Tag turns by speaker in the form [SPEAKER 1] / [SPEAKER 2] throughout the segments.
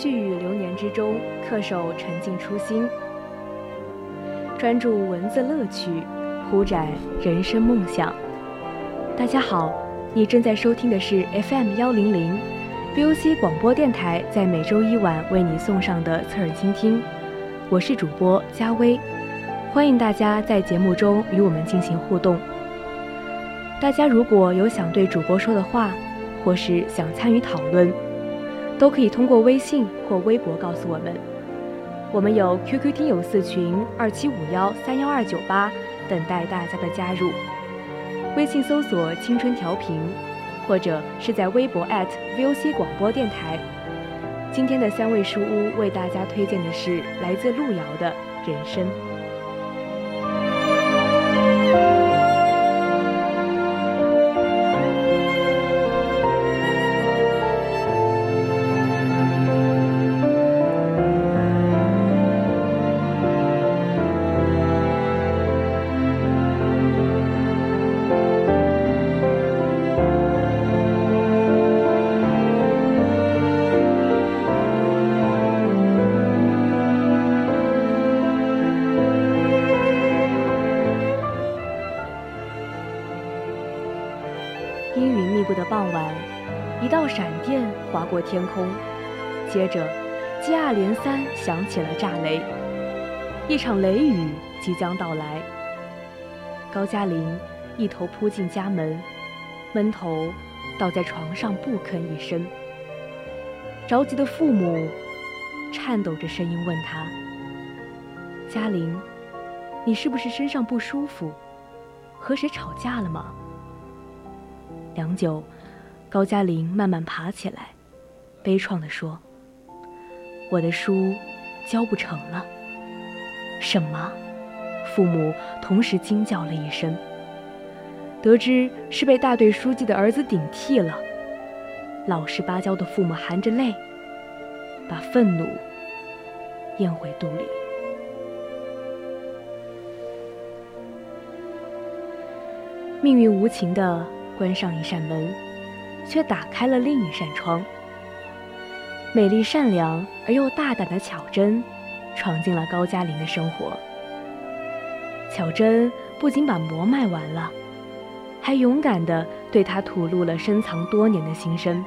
[SPEAKER 1] 细雨流年之中恪守沉静初心，专注文字乐趣，铺展人生梦想。大家好，你正在收听的是 FM 幺零零 VOC 广播电台，在每周一晚为你送上的侧耳倾听。我是主播佳薇，欢迎大家在节目中与我们进行互动。大家如果有想对主播说的话，或是想参与讨论，都可以通过微信或微博告诉我们。我们有 QQ 听友四群二七五幺三幺二九八，等待大家的加入。微信搜索“青春调频”，或者是在微博 @VOC 广播电台。今天的三味书屋为大家推荐的是来自路遥的人生。夜幕的傍晚，一道闪电划过天空，接着接二连三响起了炸雷，一场雷雨即将到来。高加林一头扑进家门，闷头倒在床上不吭一声。着急的父母颤抖着声音问他：“嘉林，你是不是身上不舒服？和谁吵架了吗？”良久，高加林慢慢爬起来。悲怆地说：“我的书教不成了。”什么？父母同时惊叫了一声。得知是被大队书记的儿子顶替了，老实巴交的父母含着泪，把愤怒咽回肚里。命运无情的关上一扇门，却打开了另一扇窗。美丽、善良而又大胆的巧珍，闯进了高加林的生活。巧珍不仅把馍卖完了，还勇敢地对他吐露了深藏多年的心声。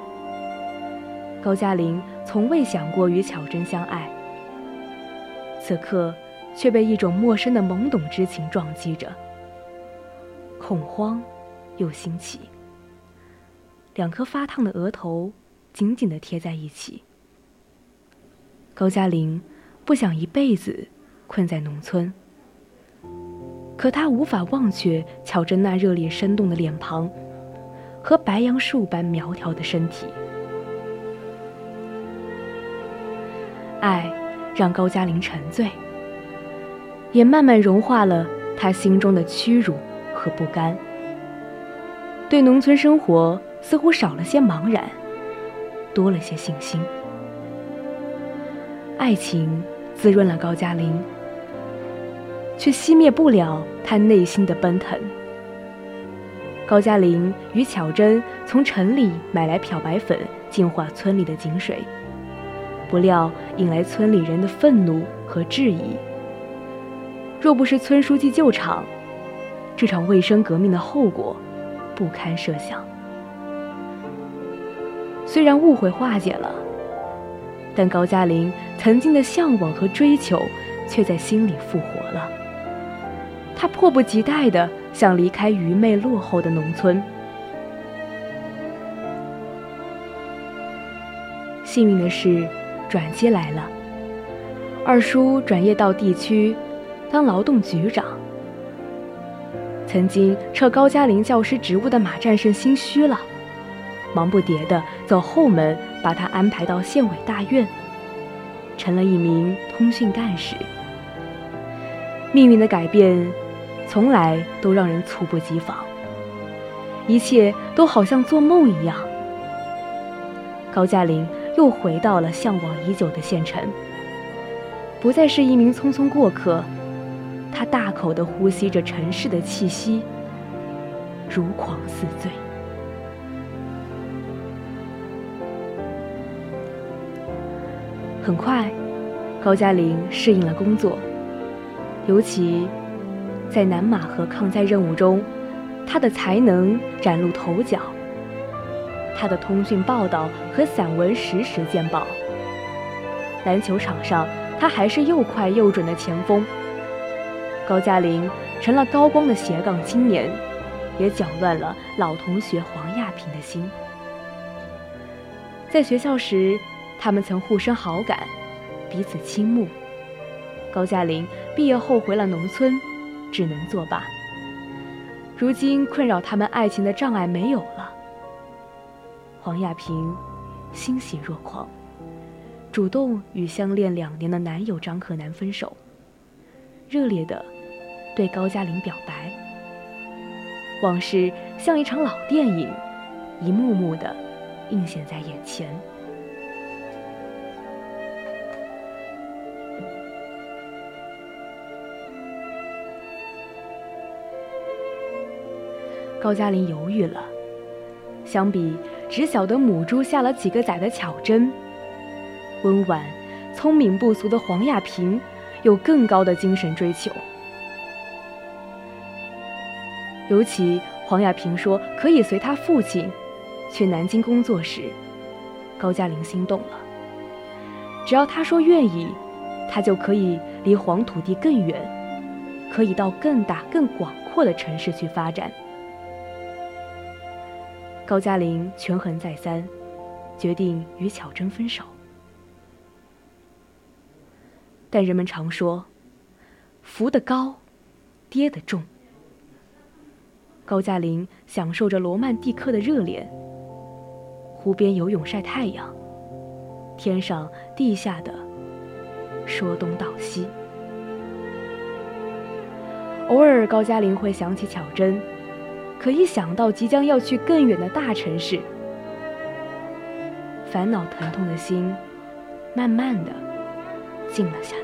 [SPEAKER 1] 高加林从未想过与巧珍相爱，此刻却被一种陌生的懵懂之情撞击着，恐慌又新奇。两颗发烫的额头紧紧的贴在一起。高加林不想一辈子困在农村，可他无法忘却乔珍那热烈生动的脸庞和白杨树般苗条的身体。爱让高加林沉醉，也慢慢融化了他心中的屈辱和不甘。对农村生活似乎少了些茫然，多了些信心。爱情滋润了高加林，却熄灭不了他内心的奔腾。高加林与巧珍从城里买来漂白粉，净化村里的井水，不料引来村里人的愤怒和质疑。若不是村书记救场，这场卫生革命的后果不堪设想。虽然误会化解了，但高加林曾经的向往和追求却在心里复活了。他迫不及待地想离开愚昧落后的农村。幸运的是，转机来了。二叔转业到地区当劳动局长。曾经撤高加林教师职务的马战胜心虚了，忙不迭地走后门，把他安排到县委大院，成了一名通讯干事。命运的改变，从来都让人猝不及防，一切都好像做梦一样。高加林。又回到了向往已久的县城，不再是一名匆匆过客，他大口地呼吸着城市的气息，如狂似醉。很快，高加林适应了工作，尤其在南马河抗灾任务中，他的才能崭露头角。他的通讯报道和散文时时见报。篮球场上，他还是又快又准的前锋。高加林成了高光的斜杠青年，也搅乱了老同学黄亚平的心。在学校时，他们曾互生好感，彼此倾慕。高加林毕业后回了农村，只能作罢。如今困扰他们爱情的障碍没有了。黄亚萍欣喜若狂，主动与相恋两年的男友张可南分手，热烈的对高加林表白。往事像一场老电影，一幕幕的映现在眼前。高加林犹豫了，相比。只晓得母猪下了几个崽的巧珍，温婉、聪明不俗的黄亚萍有更高的精神追求。尤其黄亚萍说可以随他父亲去南京工作时，高加林心动了。只要他说愿意，他就可以离黄土地更远，可以到更大、更广阔的城市去发展。高加林权衡再三，决定与巧珍分手。但人们常说，浮得高，跌得重。高加林享受着罗曼蒂克的热恋，湖边游泳晒太阳，天上地下的说东道西。偶尔，高加林会想起巧珍。可一想到即将要去更远的大城市，烦恼疼痛的心，慢慢的静了下来。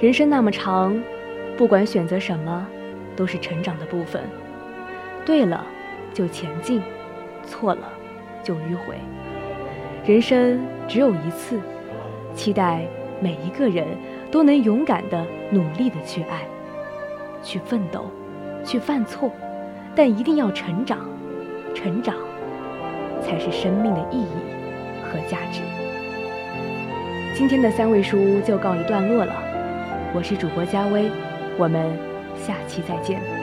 [SPEAKER 1] 人生那么长，不管选择什么，都是成长的部分。对了，就前进；错了，就迂回。人生只有一次，期待。每一个人都能勇敢的、努力的去爱，去奋斗，去犯错，但一定要成长，成长才是生命的意义和价值。今天的三味书屋就告一段落了，我是主播佳薇，我们下期再见。